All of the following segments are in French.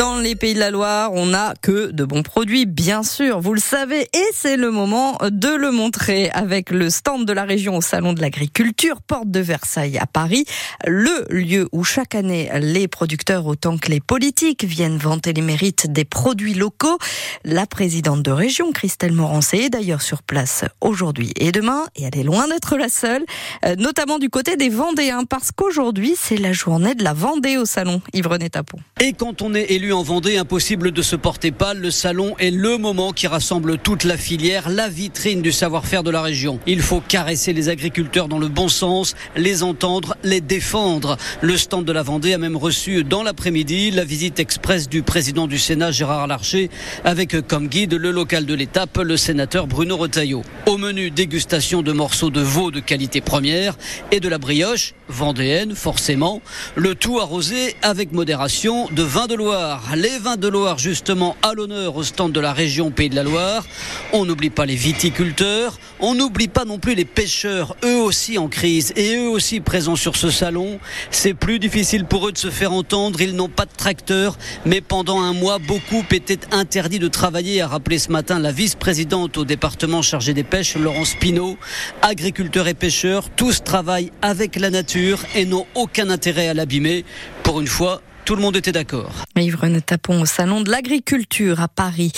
Dans les pays de la Loire, on n'a que de bons produits, bien sûr, vous le savez, et c'est le moment de le montrer avec le stand de la région au Salon de l'Agriculture, porte de Versailles à Paris, le lieu où chaque année les producteurs autant que les politiques viennent vanter les mérites des produits locaux. La présidente de région, Christelle Morancé, est d'ailleurs sur place aujourd'hui et demain, et elle est loin d'être la seule, euh, notamment du côté des Vendéens, parce qu'aujourd'hui, c'est la journée de la Vendée au Salon. Yves Tapon. Et quand on est élu en Vendée, impossible de se porter pâle. Le salon est le moment qui rassemble toute la filière, la vitrine du savoir-faire de la région. Il faut caresser les agriculteurs dans le bon sens, les entendre, les défendre. Le stand de la Vendée a même reçu dans l'après-midi la visite express du président du Sénat Gérard Larcher avec comme guide le local de l'étape, le sénateur Bruno Retailleau. Au menu, dégustation de morceaux de veau de qualité première et de la brioche vendéenne forcément. Le tout arrosé avec modération de vin de Loire. Les vins de Loire, justement, à l'honneur au stand de la région Pays de la Loire. On n'oublie pas les viticulteurs. On n'oublie pas non plus les pêcheurs, eux aussi en crise et eux aussi présents sur ce salon. C'est plus difficile pour eux de se faire entendre. Ils n'ont pas de tracteur. Mais pendant un mois, beaucoup étaient interdits de travailler, a rappelé ce matin la vice-présidente au département chargé des pêches, Laurence Pinault. Agriculteurs et pêcheurs, tous travaillent avec la nature et n'ont aucun intérêt à l'abîmer. Pour une fois, tout le monde était d'accord. Yves Tapon au Salon de l'Agriculture à Paris.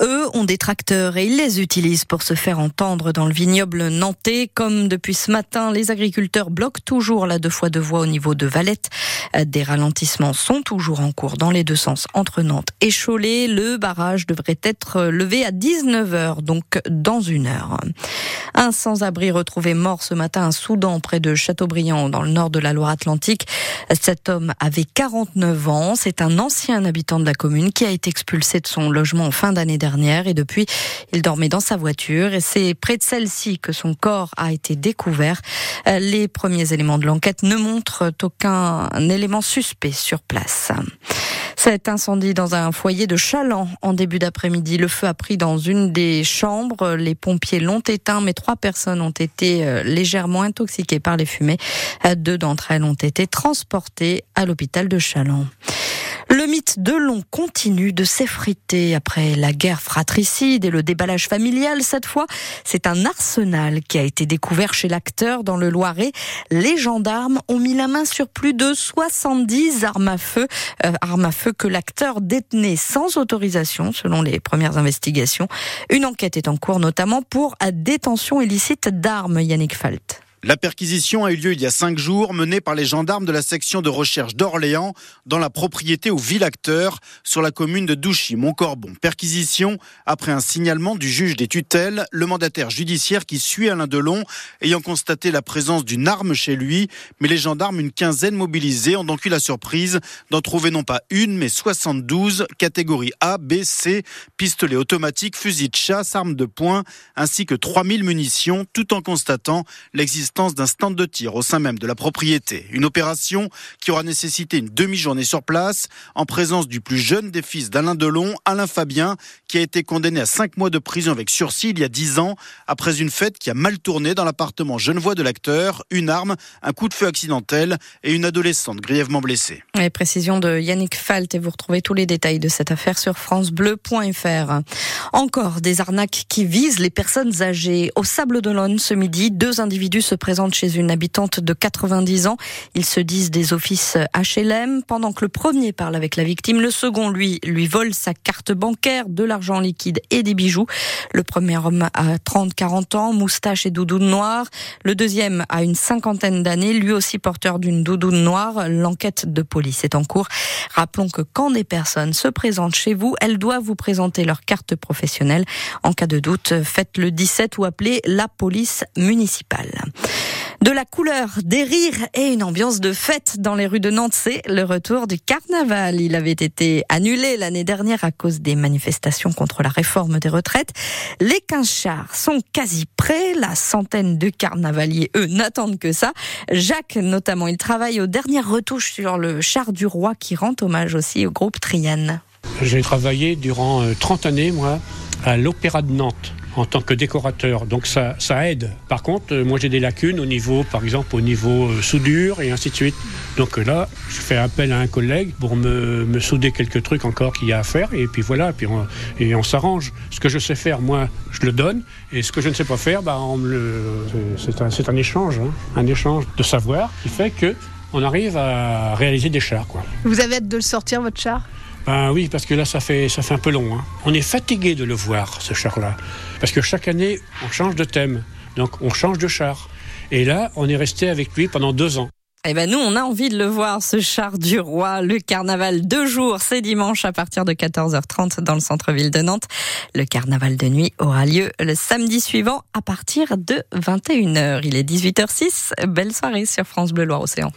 Eux ont des tracteurs et ils les utilisent pour se faire entendre dans le vignoble nantais. Comme depuis ce matin, les agriculteurs bloquent toujours la deux fois deux voies au niveau de Valette. Des ralentissements sont toujours en cours dans les deux sens entre Nantes et Cholet. Le barrage devrait être levé à 19h, donc dans une heure. Un sans-abri retrouvé mort ce matin à Soudan, près de Châteaubriand, dans le nord de la Loire-Atlantique. Cet homme avait 49 C'est un ancien habitant de la commune qui a été expulsé de son logement en fin d'année dernière et depuis, il dormait dans sa voiture et c'est près de celle-ci que son corps a été découvert. Les premiers éléments de l'enquête ne montrent aucun élément suspect sur place. Cet incendie dans un foyer de Chaland en début d'après-midi. Le feu a pris dans une des chambres. Les pompiers l'ont éteint, mais trois personnes ont été euh, légèrement intoxiquées par les fumées. Euh, deux d'entre elles ont été transportées à l'hôpital de Chaland. Le mythe de Long continue de s'effriter après la guerre fratricide et le déballage familial. Cette fois, c'est un arsenal qui a été découvert chez l'acteur dans le Loiret. Les gendarmes ont mis la main sur plus de 70 armes à feu, euh, armes à feu que l'acteur détenait sans autorisation, selon les premières investigations. Une enquête est en cours, notamment pour détention illicite d'armes. Yannick Falt. La perquisition a eu lieu il y a cinq jours, menée par les gendarmes de la section de recherche d'Orléans, dans la propriété au Ville-Acteur, sur la commune de Douchy-Montcorbon. Perquisition après un signalement du juge des tutelles, le mandataire judiciaire qui suit Alain Delon, ayant constaté la présence d'une arme chez lui. Mais les gendarmes, une quinzaine mobilisés, ont donc eu la surprise d'en trouver non pas une, mais 72, catégories A, B, C, pistolets automatiques, fusils de chasse, armes de poing, ainsi que 3000 munitions, tout en constatant l'existence d'un stand de tir au sein même de la propriété. Une opération qui aura nécessité une demi-journée sur place en présence du plus jeune des fils d'Alain Delon, Alain Fabien, qui a été condamné à cinq mois de prison avec sursis il y a dix ans après une fête qui a mal tourné dans l'appartement genevois de l'acteur, une arme, un coup de feu accidentel et une adolescente grièvement blessée. Les précisions de Yannick Falt et vous retrouvez tous les détails de cette affaire sur francebleu.fr. Encore des arnaques qui visent les personnes âgées. Au Sable d'Olonne ce midi, deux individus se présente chez une habitante de 90 ans. Ils se disent des offices HLM. Pendant que le premier parle avec la victime, le second, lui, lui vole sa carte bancaire, de l'argent liquide et des bijoux. Le premier homme a 30-40 ans, moustache et doudoune noire. Le deuxième a une cinquantaine d'années, lui aussi porteur d'une doudoune noire. L'enquête de police est en cours. Rappelons que quand des personnes se présentent chez vous, elles doivent vous présenter leur carte professionnelle. En cas de doute, faites le 17 ou appelez la police municipale. De la couleur, des rires et une ambiance de fête dans les rues de Nantes, c'est le retour du carnaval. Il avait été annulé l'année dernière à cause des manifestations contre la réforme des retraites. Les 15 chars sont quasi prêts. La centaine de carnavaliers, eux, n'attendent que ça. Jacques, notamment, il travaille aux dernières retouches sur le char du roi qui rend hommage aussi au groupe Triane. J'ai travaillé durant 30 euh, années, moi, à l'Opéra de Nantes en tant que décorateur. Donc ça, ça aide. Par contre, euh, moi j'ai des lacunes au niveau, par exemple, au niveau euh, soudure et ainsi de suite. Donc là, je fais appel à un collègue pour me, me souder quelques trucs encore qu'il y a à faire. Et puis voilà, puis on, et on s'arrange. Ce que je sais faire, moi, je le donne. Et ce que je ne sais pas faire, bah, c'est un, un échange, hein. un échange de savoir qui fait que on arrive à réaliser des chars. Quoi. Vous avez hâte de le sortir, votre char? Ben oui, parce que là, ça fait, un peu long. hein. On est fatigué de le voir, ce char-là. Parce que chaque année, on change de thème. Donc, on change de char. Et là, on est resté avec lui pendant deux ans. Eh ben nous, on a envie de le voir, ce char du roi. Le carnaval deux jours, c'est dimanche à partir de 14h30 dans le centre-ville de Nantes. Le carnaval de nuit aura lieu le samedi suivant à partir de 21h. Il est 18h06. Belle soirée sur France Bleu Loire-Océan.